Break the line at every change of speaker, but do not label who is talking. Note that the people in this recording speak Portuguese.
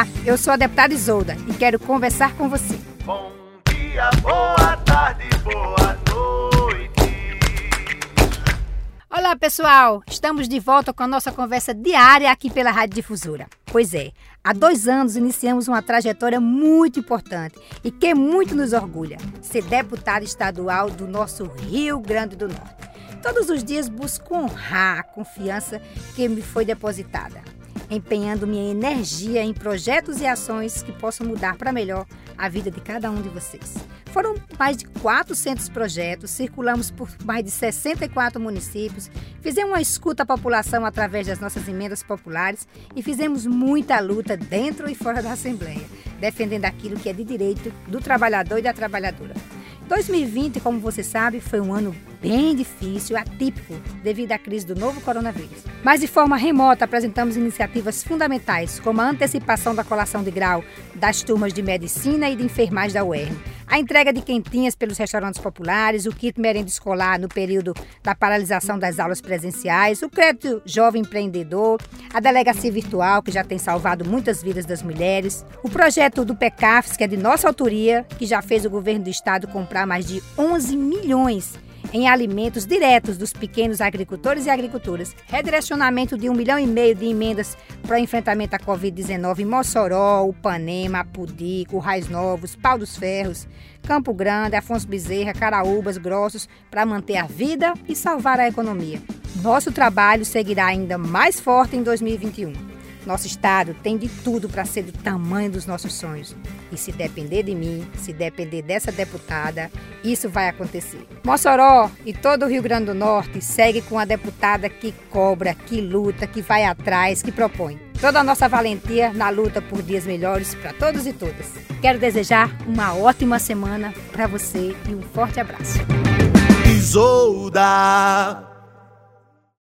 Olá, eu sou a deputada Isolda e quero conversar com você.
Bom dia, boa tarde, boa noite.
Olá, pessoal! Estamos de volta com a nossa conversa diária aqui pela Rádio Difusora. Pois é, há dois anos iniciamos uma trajetória muito importante e que muito nos orgulha: ser deputada estadual do nosso Rio Grande do Norte. Todos os dias busco honrar a confiança que me foi depositada empenhando minha energia em projetos e ações que possam mudar para melhor a vida de cada um de vocês. Foram mais de 400 projetos, circulamos por mais de 64 municípios, fizemos uma escuta à população através das nossas emendas populares e fizemos muita luta dentro e fora da Assembleia, defendendo aquilo que é de direito do trabalhador e da trabalhadora. 2020, como você sabe, foi um ano bem difícil, atípico, devido à crise do novo coronavírus. Mas de forma remota apresentamos iniciativas fundamentais, como a antecipação da colação de grau das turmas de medicina e de enfermagem da UERN, a entrega de quentinhas pelos restaurantes populares, o kit merenda escolar no período da paralisação das aulas presenciais, o crédito jovem empreendedor, a delegacia virtual, que já tem salvado muitas vidas das mulheres, o projeto do PECAFS, que é de nossa autoria, que já fez o governo do estado comprar mais de 11 milhões em alimentos diretos dos pequenos agricultores e agricultoras, redirecionamento de um milhão e meio de emendas para o enfrentamento à Covid-19 em Mossoró, Upanema, Apudi, Currais Novos, Pau dos Ferros, Campo Grande, Afonso Bezerra, Caraúbas, Grossos, para manter a vida e salvar a economia. Nosso trabalho seguirá ainda mais forte em 2021. Nosso estado tem de tudo para ser do tamanho dos nossos sonhos. E se depender de mim, se depender dessa deputada, isso vai acontecer. Mossoró e todo o Rio Grande do Norte segue com a deputada que cobra, que luta, que vai atrás, que propõe. Toda a nossa valentia na luta por dias melhores para todos e todas. Quero desejar uma ótima semana para você e um forte abraço.
Isolda.